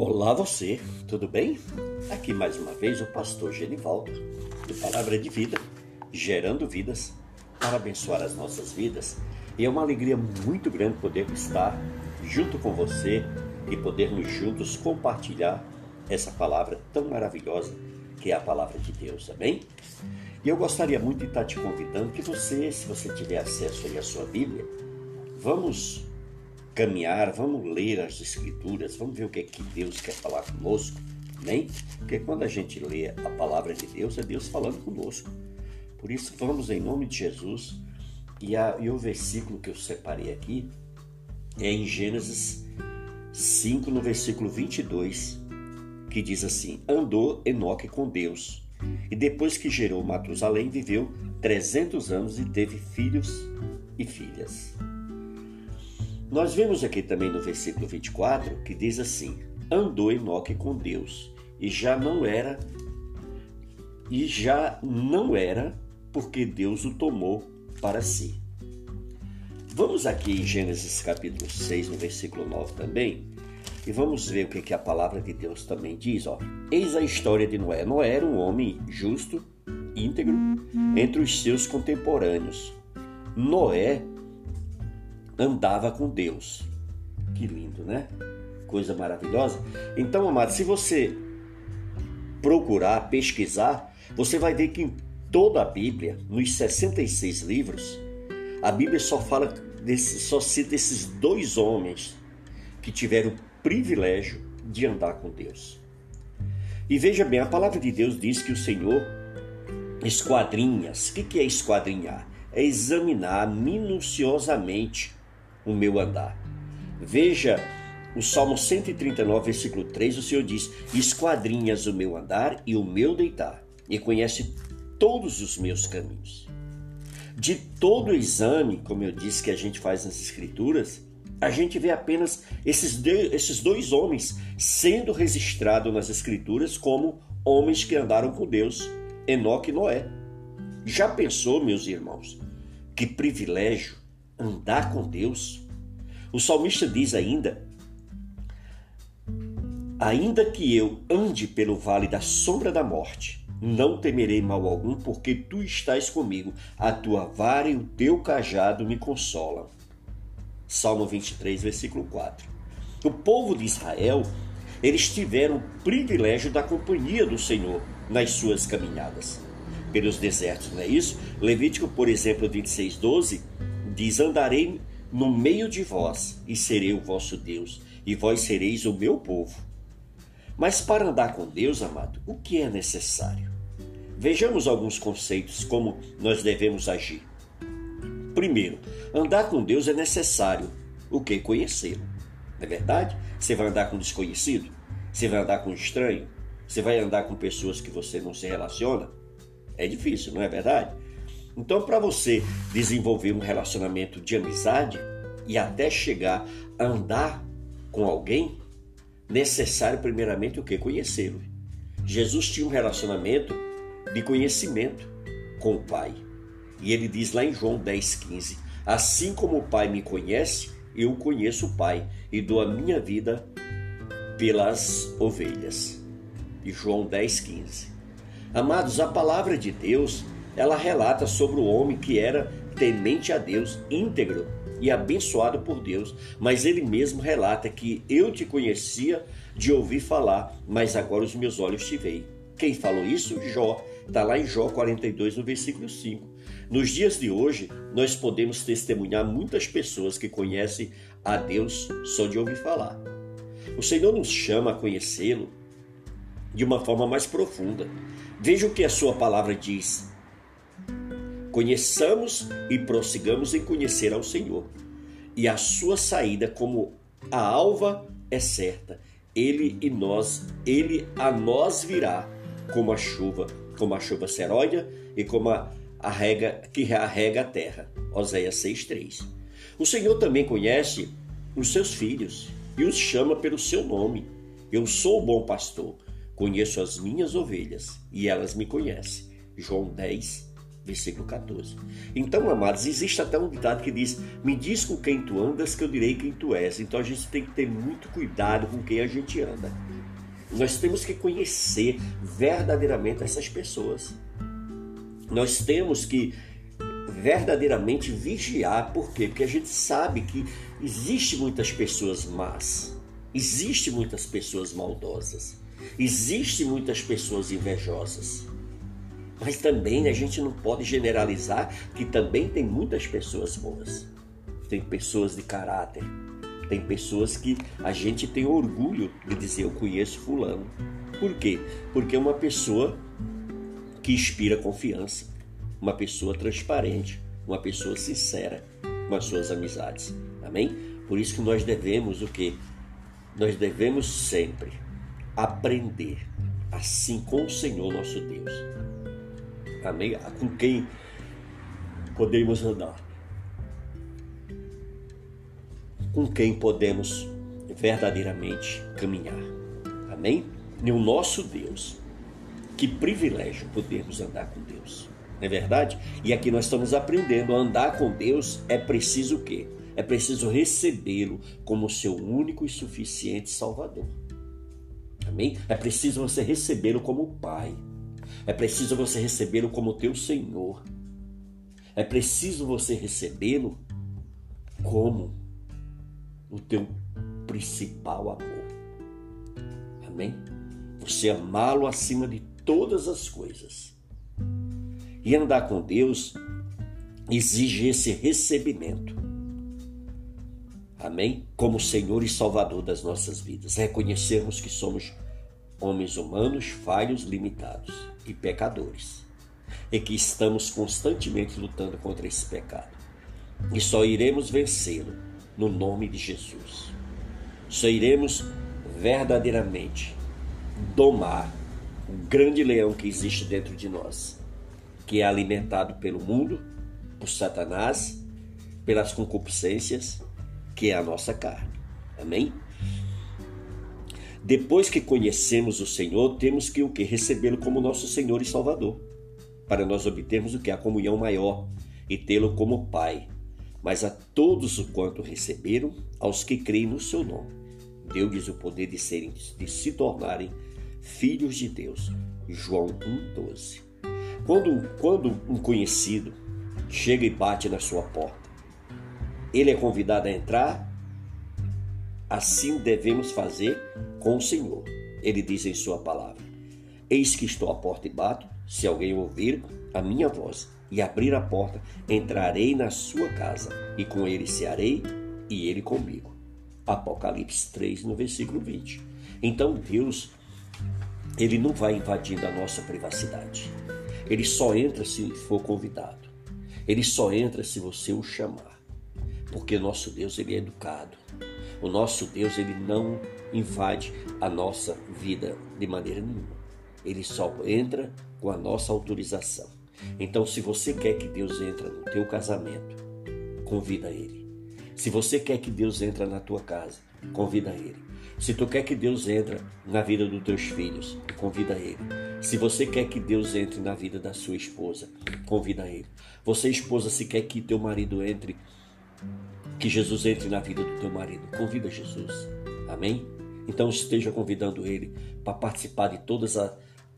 Olá você, tudo bem? Aqui mais uma vez o pastor Genivaldo, do Palavra de Vida, gerando vidas para abençoar as nossas vidas. E é uma alegria muito grande poder estar junto com você e podermos juntos compartilhar essa palavra tão maravilhosa que é a palavra de Deus, amém? E eu gostaria muito de estar te convidando que você, se você tiver acesso aí à sua Bíblia, vamos caminhar, vamos ler as Escrituras, vamos ver o que é que Deus quer falar conosco, amém? Porque quando a gente lê a palavra de Deus, é Deus falando conosco. Por isso, vamos em nome de Jesus. E, a, e o versículo que eu separei aqui é em Gênesis 5, no versículo 22, que diz assim: Andou Enoque com Deus, e depois que gerou Matusalém, viveu 300 anos e teve filhos e filhas. Nós vemos aqui também no versículo 24 que diz assim: Andou Enoque com Deus e já não era e já não era porque Deus o tomou para si. Vamos aqui em Gênesis capítulo 6, no versículo 9 também, e vamos ver o que, que a palavra de Deus também diz. Ó. Eis a história de Noé. Noé era um homem justo, íntegro, entre os seus contemporâneos. Noé andava com Deus. Que lindo, né? Coisa maravilhosa. Então, amado, se você procurar, pesquisar, você vai ver que em toda a Bíblia, nos 66 livros, a Bíblia só fala desse, só cita esses dois homens que tiveram o privilégio de andar com Deus. E veja bem, a palavra de Deus diz que o Senhor esquadrinhas. O que é esquadrinhar? É examinar minuciosamente o meu andar. Veja o Salmo 139, versículo 3, o Senhor diz: Esquadrinhas o meu andar e o meu deitar, e conhece todos os meus caminhos. De todo o exame, como eu disse que a gente faz nas Escrituras, a gente vê apenas esses, esses dois homens sendo registrados nas Escrituras como homens que andaram com Deus, Enoque e Noé. Já pensou, meus irmãos, que privilégio andar com Deus. O salmista diz ainda: Ainda que eu ande pelo vale da sombra da morte, não temerei mal algum, porque tu estás comigo, a tua vara e o teu cajado me consolam. Salmo 23, versículo 4. O povo de Israel, eles tiveram o privilégio da companhia do Senhor nas suas caminhadas pelos desertos, não é isso? Levítico, por exemplo, 26, 12 diz: Andarei no meio de vós e serei o vosso Deus, e vós sereis o meu povo. Mas para andar com Deus, amado, o que é necessário? Vejamos alguns conceitos como nós devemos agir. Primeiro, andar com Deus é necessário o que? Conhecê-lo. Não é verdade? Você vai andar com desconhecido? Você vai andar com estranho? Você vai andar com pessoas que você não se relaciona? É difícil, não é verdade? Então, para você desenvolver um relacionamento de amizade e até chegar a andar com alguém, necessário primeiramente o que? Conhecê-lo. Jesus tinha um relacionamento de conhecimento com o Pai. E ele diz lá em João 10,15: Assim como o Pai me conhece, eu conheço o Pai e dou a minha vida pelas ovelhas. E João 10,15. Amados, a palavra de Deus ela relata sobre o homem que era temente a Deus, íntegro e abençoado por Deus, mas ele mesmo relata que eu te conhecia de ouvir falar, mas agora os meus olhos te veem. Quem falou isso? Jó. Está lá em Jó 42, no versículo 5. Nos dias de hoje, nós podemos testemunhar muitas pessoas que conhecem a Deus só de ouvir falar. O Senhor nos chama a conhecê-lo de uma forma mais profunda. Veja o que a sua palavra diz. Conheçamos e prossigamos em conhecer ao Senhor. E a sua saída como a alva é certa. Ele e nós, ele a nós virá como a chuva, como a chuva seródia e como a, a rega que arrega a terra. Oséias 6:3. O Senhor também conhece os seus filhos e os chama pelo seu nome. Eu sou o bom pastor, conheço as minhas ovelhas e elas me conhecem. João 10, Versículo 14. Então, amados, existe até um ditado que diz: Me diz com quem tu andas, que eu direi quem tu és. Então a gente tem que ter muito cuidado com quem a gente anda. Nós temos que conhecer verdadeiramente essas pessoas. Nós temos que verdadeiramente vigiar, por quê? Porque a gente sabe que existe muitas pessoas más, existe muitas pessoas maldosas, existe muitas pessoas invejosas. Mas também a gente não pode generalizar que também tem muitas pessoas boas. Tem pessoas de caráter, tem pessoas que a gente tem orgulho de dizer eu conheço fulano. Por quê? Porque é uma pessoa que inspira confiança, uma pessoa transparente, uma pessoa sincera com as suas amizades. Amém? Por isso que nós devemos o quê? Nós devemos sempre aprender assim com o Senhor nosso Deus. Amém? Com quem podemos andar? Com quem podemos verdadeiramente caminhar? Amém? E o nosso Deus. Que privilégio podermos andar com Deus. Não é verdade? E aqui nós estamos aprendendo a andar com Deus é preciso o quê? É preciso recebê-lo como seu único e suficiente Salvador. Amém? É preciso você recebê-lo como Pai. É preciso você recebê-lo como teu Senhor. É preciso você recebê-lo como o teu principal amor. Amém? Você amá-lo acima de todas as coisas. E andar com Deus exige esse recebimento. Amém? Como Senhor e Salvador das nossas vidas. Reconhecermos que somos homens humanos, falhos, limitados e pecadores, e que estamos constantemente lutando contra esse pecado. E só iremos vencê-lo no nome de Jesus. Só iremos verdadeiramente domar o grande leão que existe dentro de nós, que é alimentado pelo mundo, por Satanás, pelas concupiscências, que é a nossa carne. Amém? Depois que conhecemos o Senhor, temos que o que recebê-lo como nosso Senhor e Salvador, para nós obtermos o que a comunhão maior e tê-lo como Pai. Mas a todos o quanto receberam, aos que creem no seu nome, deu-lhes o poder de serem de se tornarem filhos de Deus. João 1:12. Quando, quando um conhecido chega e bate na sua porta, ele é convidado a entrar Assim devemos fazer com o Senhor. Ele diz em Sua palavra: Eis que estou à porta e bato. Se alguém ouvir a minha voz e abrir a porta, entrarei na sua casa e com ele cearei e ele comigo. Apocalipse 3, no versículo 20. Então Deus, ele não vai invadindo a nossa privacidade. Ele só entra se for convidado. Ele só entra se você o chamar. Porque nosso Deus, ele é educado. O nosso Deus, ele não invade a nossa vida de maneira nenhuma. Ele só entra com a nossa autorização. Então, se você quer que Deus entre no teu casamento, convida ele. Se você quer que Deus entre na tua casa, convida ele. Se tu quer que Deus entre na vida dos teus filhos, convida ele. Se você quer que Deus entre na vida da sua esposa, convida ele. Você, esposa, se quer que teu marido entre que Jesus entre na vida do teu marido. Convida Jesus. Amém? Então esteja convidando ele para participar de todas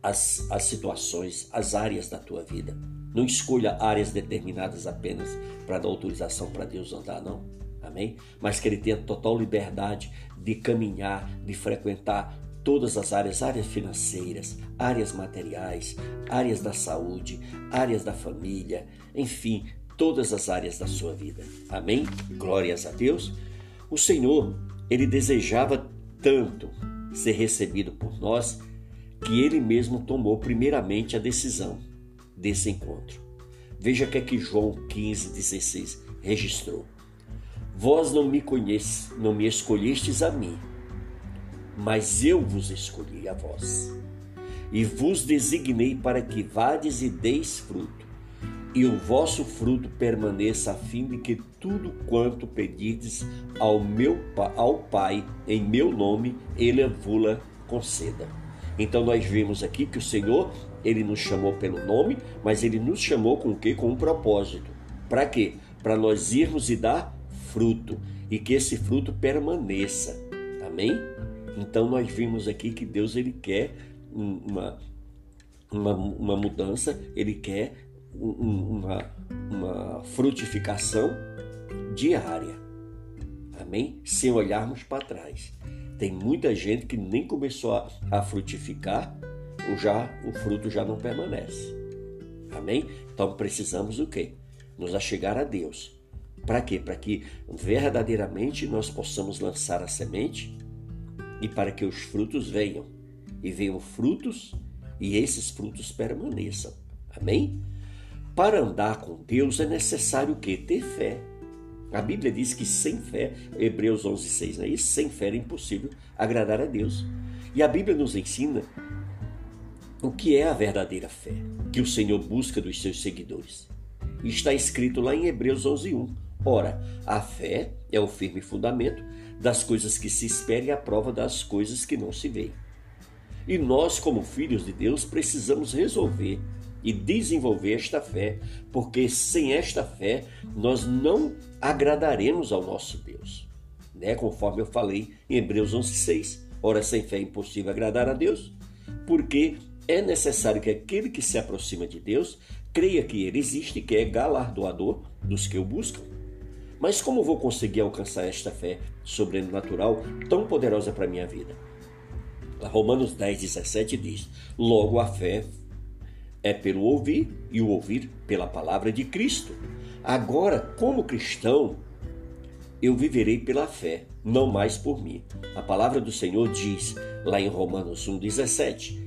as, as situações, as áreas da tua vida. Não escolha áreas determinadas apenas para dar autorização para Deus andar, não. Amém? Mas que ele tenha total liberdade de caminhar, de frequentar todas as áreas, áreas financeiras, áreas materiais, áreas da saúde, áreas da família, enfim, todas as áreas da sua vida. Amém? Glórias a Deus. O Senhor, ele desejava tanto ser recebido por nós que ele mesmo tomou primeiramente a decisão desse encontro. Veja que é que João 15, 16 registrou. Vós não me conhece, não me escolhestes a mim, mas eu vos escolhi a vós, e vos designei para que vades e deis fruto, e o vosso fruto permaneça, a fim de que tudo quanto pedirdes ao meu ao Pai em meu nome, ele vula conceda. Então nós vimos aqui que o Senhor, ele nos chamou pelo nome, mas ele nos chamou com o quê? Com um propósito. Para quê? Para nós irmos e dar fruto e que esse fruto permaneça. Amém? Então nós vimos aqui que Deus ele quer uma, uma, uma mudança, ele quer uma, uma frutificação diária. Amém? Sem olharmos para trás. Tem muita gente que nem começou a, a frutificar, o, já, o fruto já não permanece. Amém? Então precisamos o quê? Nos achegar a Deus. Para quê? Para que verdadeiramente nós possamos lançar a semente e para que os frutos venham. E venham frutos e esses frutos permaneçam. Amém? Para andar com Deus é necessário o? Ter fé. A Bíblia diz que sem fé, Hebreus 11, 6, não é isso? Sem fé é impossível agradar a Deus. E a Bíblia nos ensina o que é a verdadeira fé que o Senhor busca dos seus seguidores. Está escrito lá em Hebreus 11, 1. Ora, a fé é o firme fundamento das coisas que se esperam e a prova das coisas que não se veem. E nós, como filhos de Deus, precisamos resolver e desenvolver esta fé, porque sem esta fé nós não agradaremos ao nosso Deus. Né? Conforme eu falei em Hebreus 11:6. Ora, sem fé é impossível agradar a Deus, porque é necessário que aquele que se aproxima de Deus creia que ele existe que é galardoador dos que o buscam. Mas como vou conseguir alcançar esta fé sobrenatural tão poderosa para minha vida? Romanos 10, 17 diz: Logo a fé é pelo ouvir e o ouvir pela palavra de Cristo. Agora, como cristão, eu viverei pela fé, não mais por mim. A palavra do Senhor diz lá em Romanos 1,17: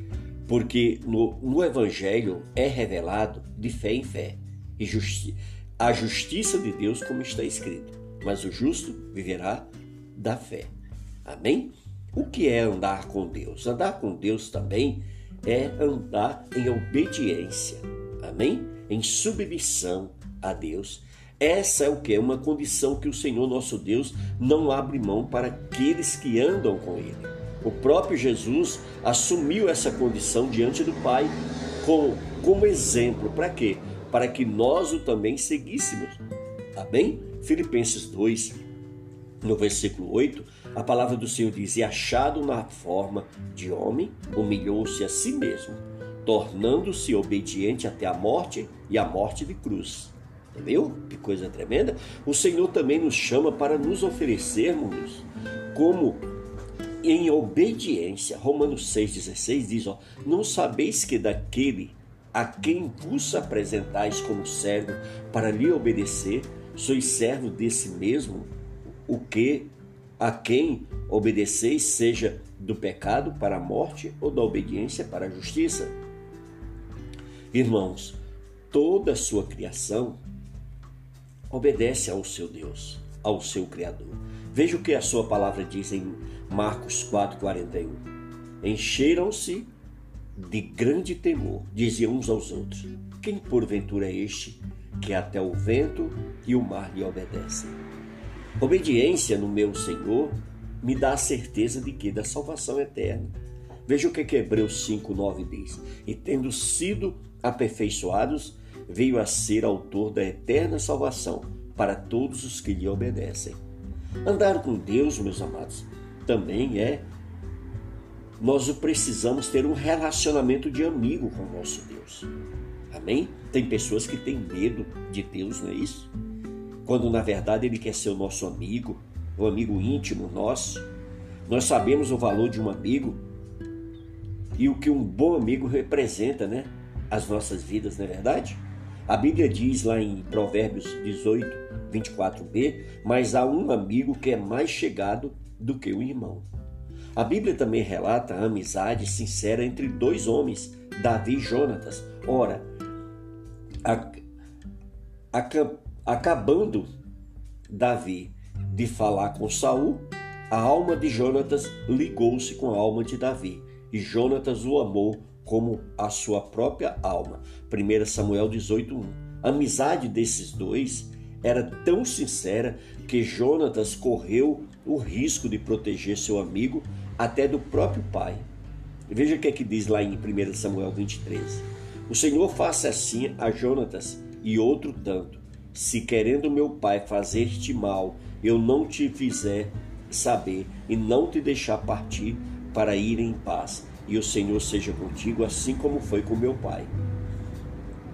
Porque no, no Evangelho é revelado de fé em fé e justi a justiça de Deus, como está escrito. Mas o justo viverá da fé. Amém? O que é andar com Deus? Andar com Deus também é andar em obediência. Amém? Em submissão a Deus. Essa é o que é uma condição que o Senhor nosso Deus não abre mão para aqueles que andam com ele. O próprio Jesus assumiu essa condição diante do Pai como, como exemplo. Para quê? Para que nós o também seguíssemos. Amém? Filipenses 2, no versículo 8, a palavra do Senhor diz: E achado na forma de homem, humilhou-se a si mesmo, tornando-se obediente até a morte e a morte de cruz. Viu? Que coisa tremenda. O Senhor também nos chama para nos oferecermos como em obediência. Romanos 6,16 diz: ó, Não sabeis que daquele a quem vos apresentais como servo para lhe obedecer, sois servo desse mesmo, o que a quem obedeceis, seja do pecado para a morte ou da obediência para a justiça. Irmãos, toda a sua criação obedece ao seu Deus, ao seu Criador. Veja o que a sua palavra diz em Marcos 4,41. Encheram-se de grande temor, diziam uns aos outros: Quem porventura é este que até o vento e o mar lhe obedecem? Obediência no meu Senhor me dá a certeza de que da salvação eterna. Veja o que, que Hebreus 5:9 diz: "E tendo sido aperfeiçoados, veio a ser autor da eterna salvação para todos os que lhe obedecem." Andar com Deus, meus amados, também é nós precisamos ter um relacionamento de amigo com o nosso Deus. Amém? Tem pessoas que têm medo de Deus, não é isso? Quando na verdade ele quer ser o nosso amigo, o amigo íntimo nosso. Nós sabemos o valor de um amigo e o que um bom amigo representa, né? As nossas vidas, não é verdade? A Bíblia diz lá em Provérbios 18, 24b: Mas há um amigo que é mais chegado do que o irmão. A Bíblia também relata a amizade sincera entre dois homens, Davi e Jonatas. Ora, a, a, Acabando Davi de falar com Saul, a alma de Jonatas ligou-se com a alma de Davi, e Jonatas o amou como a sua própria alma. 1 Samuel 18:1. A amizade desses dois era tão sincera que Jonatas correu o risco de proteger seu amigo até do próprio pai. Veja o que é que diz lá em 1 Samuel 23. O Senhor faça assim a Jonatas e outro tanto, se querendo meu pai fazer-te mal, eu não te fizer saber e não te deixar partir para ir em paz, e o Senhor seja contigo, assim como foi com meu pai.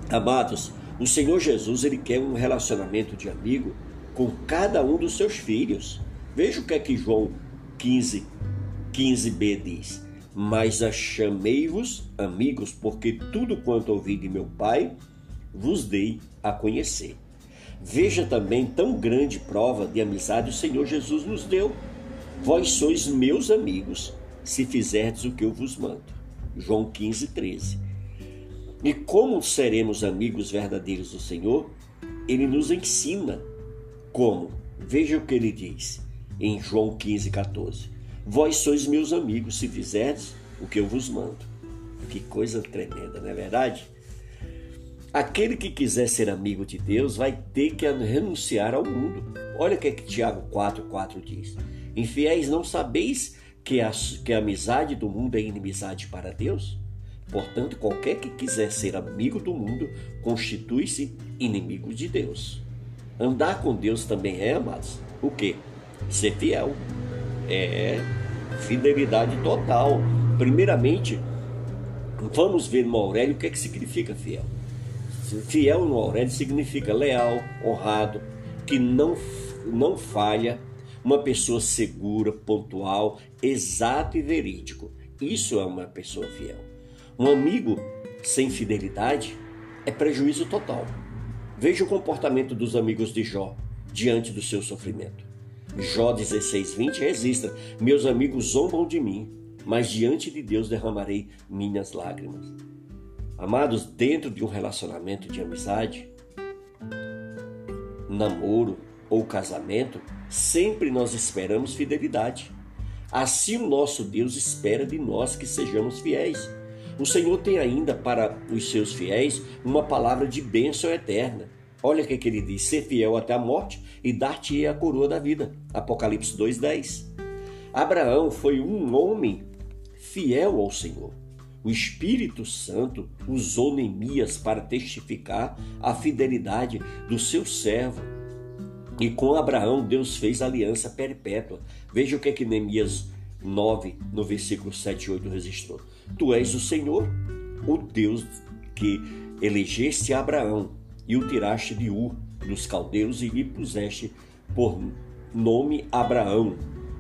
Amados, o Senhor Jesus ele quer um relacionamento de amigo com cada um dos seus filhos. Veja o que é que João 15, 15b diz. Mas chamei-vos amigos, porque tudo quanto ouvi de meu Pai vos dei a conhecer. Veja também tão grande prova de amizade o Senhor Jesus nos deu. Vós sois meus amigos, se fizerdes o que eu vos mando. João 15, 13. E como seremos amigos verdadeiros do Senhor? Ele nos ensina como. Veja o que ele diz em João 15, 14. Vós sois meus amigos se fizerdes o que eu vos mando. Que coisa tremenda, não é verdade? Aquele que quiser ser amigo de Deus vai ter que renunciar ao mundo. Olha o que, é que Tiago 4,4 diz. Infiéis, não sabeis que a, que a amizade do mundo é inimizade para Deus? Portanto, qualquer que quiser ser amigo do mundo constitui-se inimigo de Deus. Andar com Deus também é, amados, o que? Ser fiel. É fidelidade total. Primeiramente, vamos ver no Aurélio o que, é que significa fiel. Fiel no Aurélio significa leal, honrado, que não, não falha, uma pessoa segura, pontual, exato e verídico. Isso é uma pessoa fiel. Um amigo sem fidelidade é prejuízo total. Veja o comportamento dos amigos de Jó diante do seu sofrimento. Jó 16:20 registra: Meus amigos zombam de mim, mas diante de Deus derramarei minhas lágrimas. Amados, dentro de um relacionamento de amizade, namoro ou casamento, sempre nós esperamos fidelidade. Assim o nosso Deus espera de nós que sejamos fiéis. O Senhor tem ainda para os seus fiéis uma palavra de bênção eterna. Olha o que, ele diz: ser fiel até a morte e dar-te a coroa da vida. Apocalipse 2,10. Abraão foi um homem fiel ao Senhor. O Espírito Santo usou Neemias para testificar a fidelidade do seu servo. E com Abraão Deus fez aliança perpétua. Veja o que é que Neemias 9, no versículo 7 e 8 registrou. Tu és o Senhor, o Deus que elegeste Abraão e o tiraste de Ur dos caldeus e lhe puseste por nome Abraão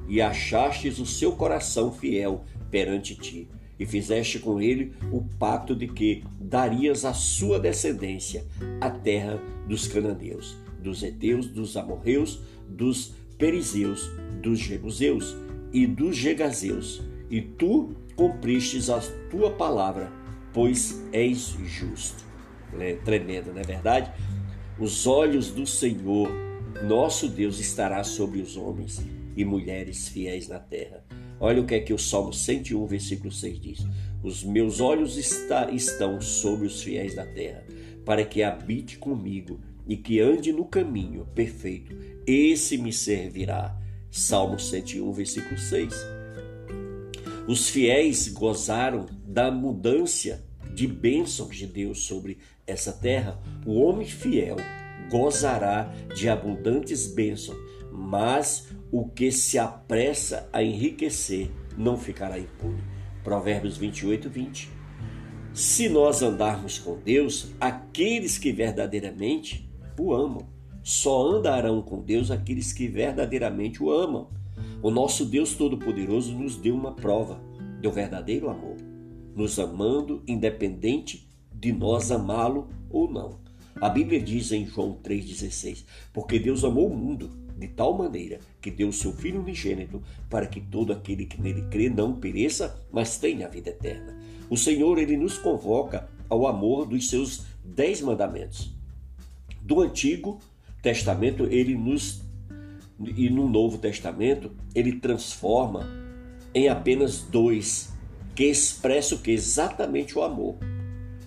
e achastes o seu coração fiel perante ti e fizeste com ele o pacto de que darias à sua descendência a terra dos cananeus, dos heteus, dos amorreus, dos perizeus, dos jebuseus e dos gegazeus, e tu cumpristes a tua palavra, pois és justo. É tremendo, não é verdade? Os olhos do Senhor, nosso Deus, estará sobre os homens e mulheres fiéis na terra Olha o que é que o Salmo 101, versículo 6 diz: Os meus olhos está, estão sobre os fiéis da terra, para que habite comigo e que ande no caminho perfeito. Esse me servirá. Salmo 101, versículo 6. Os fiéis gozaram da mudança de bênçãos de Deus sobre essa terra. O homem fiel gozará de abundantes bênçãos, mas o que se apressa a enriquecer não ficará impune. Provérbios 28, 20. Se nós andarmos com Deus, aqueles que verdadeiramente o amam, só andarão com Deus aqueles que verdadeiramente o amam. O nosso Deus Todo-Poderoso nos deu uma prova do verdadeiro amor, nos amando independente de nós amá-lo ou não. A Bíblia diz em João 3,16: Porque Deus amou o mundo de tal maneira que deu o seu Filho unigênito para que todo aquele que nele crê não pereça, mas tenha a vida eterna. O Senhor, ele nos convoca ao amor dos seus dez mandamentos. Do Antigo Testamento, ele nos e no Novo Testamento, ele transforma em apenas dois, que expressam que exatamente o amor.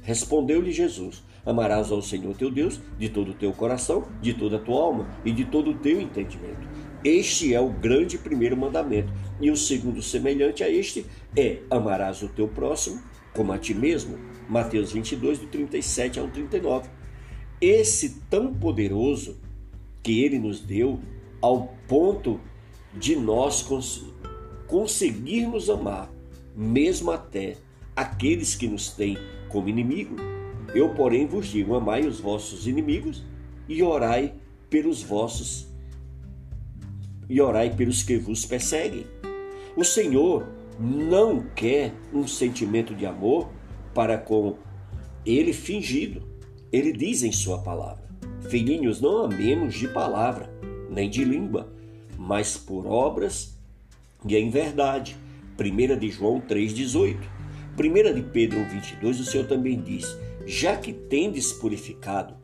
Respondeu-lhe Jesus: Amarás ao Senhor teu Deus de todo o teu coração, de toda a tua alma e de todo o teu entendimento. Este é o grande primeiro mandamento. E o segundo, semelhante a este, é: amarás o teu próximo como a ti mesmo. Mateus 22, do 37 ao 39. Esse tão poderoso que ele nos deu, ao ponto de nós cons conseguirmos amar, mesmo até aqueles que nos têm como inimigo. Eu, porém, vos digo: amai os vossos inimigos e orai pelos vossos e orai pelos que vos perseguem. O Senhor não quer um sentimento de amor para com ele fingido. Ele diz em sua palavra: Filhinhos, não amemos de palavra, nem de língua, mas por obras e em verdade. 1 de João 3,18. 1 de Pedro 1,22, o Senhor também diz: Já que tendes purificado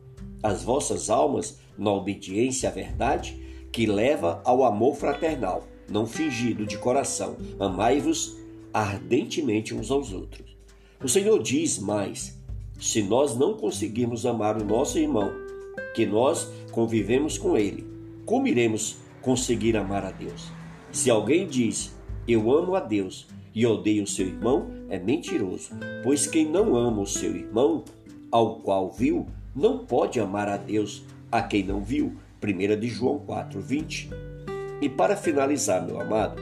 as vossas almas na obediência à verdade, que leva ao amor fraternal, não fingido de coração. Amai-vos ardentemente uns aos outros. O Senhor diz mais: se nós não conseguirmos amar o nosso irmão, que nós convivemos com ele, como iremos conseguir amar a Deus? Se alguém diz, eu amo a Deus e odeio o seu irmão, é mentiroso, pois quem não ama o seu irmão, ao qual viu, não pode amar a Deus a quem não viu. 1 de João 4, 20. E para finalizar, meu amado,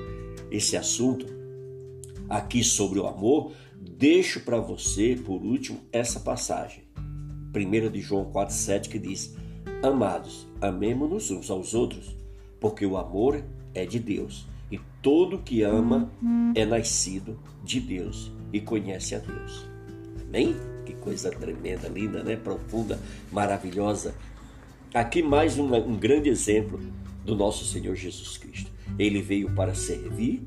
esse assunto aqui sobre o amor, deixo para você, por último, essa passagem. 1 de João 4, 7, que diz: Amados, amemo-nos uns aos outros, porque o amor é de Deus, todo que ama é nascido de Deus e conhece a Deus. Amém? Que coisa tremenda, linda, né? Profunda, maravilhosa. Aqui mais um, um grande exemplo do nosso Senhor Jesus Cristo. Ele veio para servir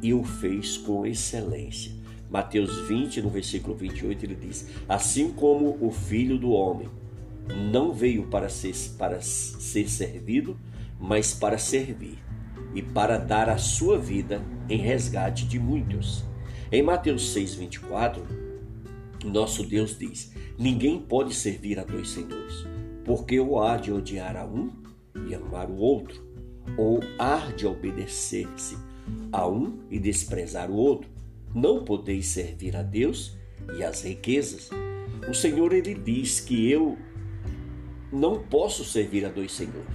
e o fez com excelência. Mateus 20, no versículo 28, ele diz: Assim como o filho do homem não veio para ser, para ser servido, mas para servir e para dar a sua vida em resgate de muitos. Em Mateus 6, 24, nosso Deus diz: Ninguém pode servir a dois senhores porque ou há de odiar a um e amar o outro, ou há de obedecer-se a um e desprezar o outro. Não podeis servir a Deus e às riquezas. O Senhor ele diz que eu não posso servir a dois senhores.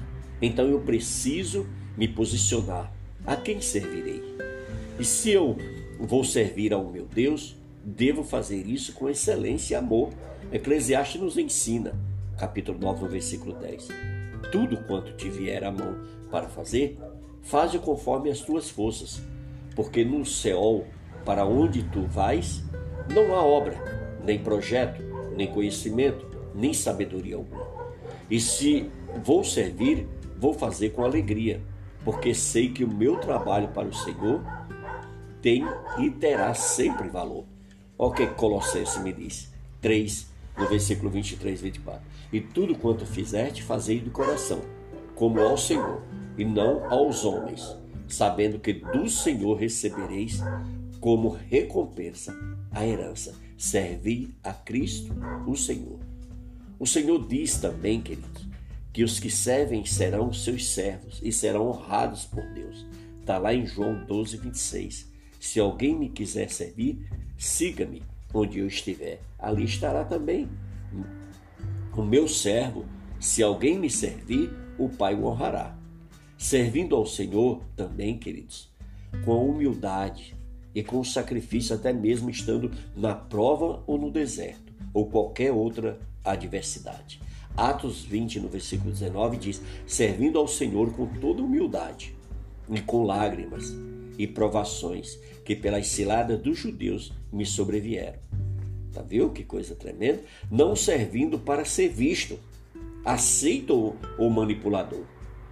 Então eu preciso me posicionar. A quem servirei? E se eu vou servir ao meu Deus, devo fazer isso com excelência e amor. Eclesiastes nos ensina capítulo 9, versículo 10. Tudo quanto te vier à mão para fazer, faze conforme as tuas forças, porque no céu, para onde tu vais, não há obra, nem projeto, nem conhecimento, nem sabedoria alguma. E se vou servir, vou fazer com alegria, porque sei que o meu trabalho para o Senhor tem e terá sempre valor. Olha o que Colossenses me diz. 3, no versículo 23 e 24. E tudo quanto fizerte, fazei do coração, como ao Senhor, e não aos homens, sabendo que do Senhor recebereis como recompensa a herança. Servi a Cristo, o Senhor. O Senhor diz também, queridos, que os que servem serão seus servos e serão honrados por Deus. Está lá em João 12, 26. Se alguém me quiser servir, siga-me onde eu estiver, ali estará também o meu servo. Se alguém me servir, o Pai o honrará. Servindo ao Senhor também, queridos, com humildade e com sacrifício, até mesmo estando na prova ou no deserto, ou qualquer outra adversidade. Atos 20, no versículo 19, diz: Servindo ao Senhor com toda humildade e com lágrimas e provações que pelas ciladas dos judeus me sobrevieram. Tá viu que coisa tremenda? Não servindo para ser visto, aceito o manipulador,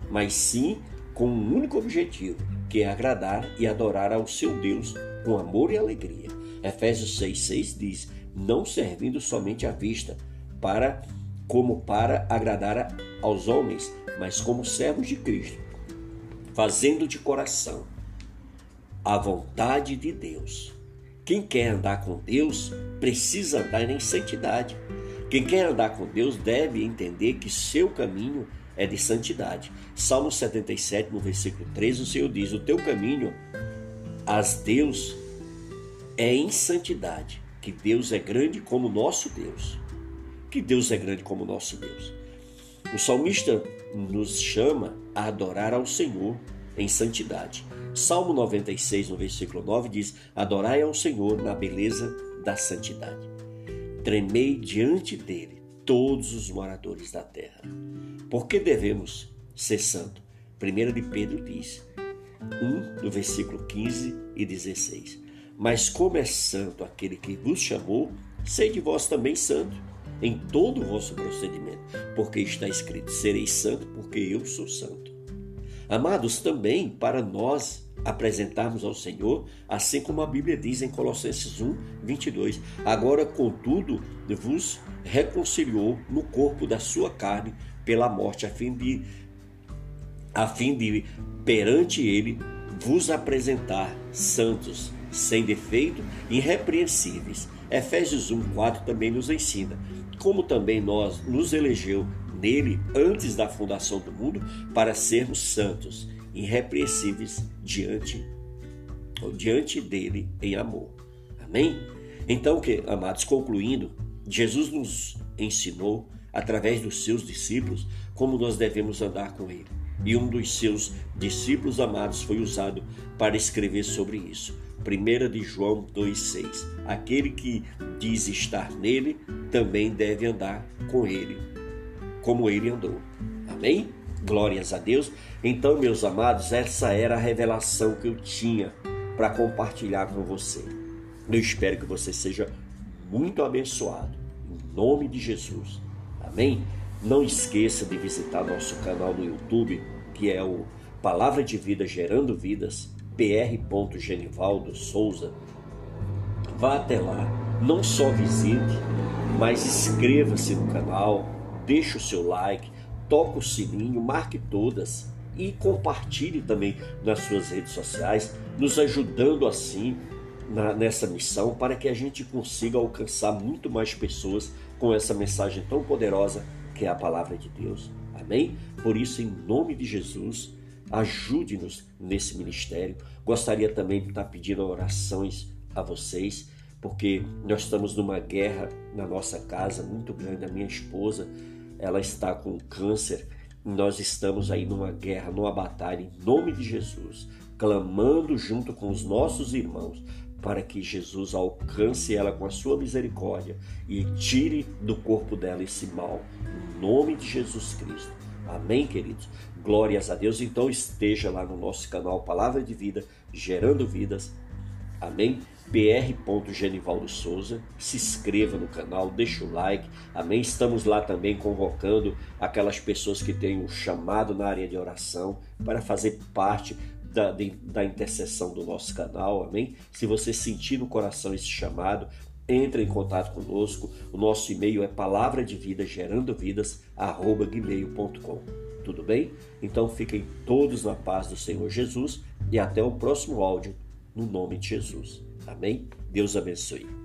mas sim com um único objetivo, que é agradar e adorar ao seu Deus com amor e alegria. Efésios 6,6 diz: não servindo somente à vista, para como para agradar aos homens, mas como servos de Cristo, fazendo de coração a vontade de Deus. Quem quer andar com Deus precisa andar em santidade. Quem quer andar com Deus deve entender que seu caminho é de santidade. Salmo 77, no versículo 13, o Senhor diz: O teu caminho, as Deus, é em santidade, que Deus é grande como nosso Deus. Que Deus é grande como nosso Deus. O salmista nos chama a adorar ao Senhor em santidade. Salmo 96, no versículo 9, diz: Adorai ao Senhor na beleza da santidade. Tremei diante dele todos os moradores da terra. Por que devemos ser santo? 1 de Pedro diz, 1 do versículo 15 e 16. Mas como é santo aquele que vos chamou, sede vós também santo em todo o vosso procedimento, porque está escrito: sereis santo, porque eu sou santo. Amados, também para nós apresentarmos ao Senhor, assim como a Bíblia diz em Colossenses 1, 22. Agora, contudo, vos reconciliou no corpo da sua carne pela morte, a fim de, a fim de perante ele, vos apresentar santos, sem defeito, irrepreensíveis. Efésios 1, 4 também nos ensina como também nós nos elegeu nele antes da fundação do mundo para sermos santos, irrepreensíveis diante diante dele em amor. Amém? Então, que amados, concluindo, Jesus nos ensinou através dos seus discípulos como nós devemos andar com ele. E um dos seus discípulos amados foi usado para escrever sobre isso. 1 de João 2,6. Aquele que diz estar nele também deve andar com ele, como ele andou. Amém? Glórias a Deus. Então, meus amados, essa era a revelação que eu tinha para compartilhar com você. Eu espero que você seja muito abençoado. Em nome de Jesus. Amém? Não esqueça de visitar nosso canal no YouTube, que é o Palavra de Vida Gerando Vidas pr. Genivaldo Souza, vá até lá, não só visite, mas inscreva-se no canal, deixe o seu like, toque o sininho, marque todas e compartilhe também nas suas redes sociais, nos ajudando assim na, nessa missão para que a gente consiga alcançar muito mais pessoas com essa mensagem tão poderosa que é a palavra de Deus. Amém? Por isso, em nome de Jesus, Ajude-nos nesse ministério. Gostaria também de estar pedindo orações a vocês, porque nós estamos numa guerra na nossa casa muito grande. A minha esposa, ela está com câncer. Nós estamos aí numa guerra, numa batalha em nome de Jesus, clamando junto com os nossos irmãos para que Jesus alcance ela com a sua misericórdia e tire do corpo dela esse mal, em nome de Jesus Cristo. Amém, queridos? Glórias a Deus. Então esteja lá no nosso canal Palavra de Vida, gerando vidas. Amém? pr. Genivaldo Souza. Se inscreva no canal, deixa o like. Amém? Estamos lá também convocando aquelas pessoas que têm um chamado na área de oração para fazer parte da, de, da intercessão do nosso canal. Amém? Se você sentir no coração esse chamado, entre em contato conosco. O nosso e-mail é palavra de vida gerando vidas. Tudo bem? Então fiquem todos na paz do Senhor Jesus e até o próximo áudio no nome de Jesus. Amém? Deus abençoe.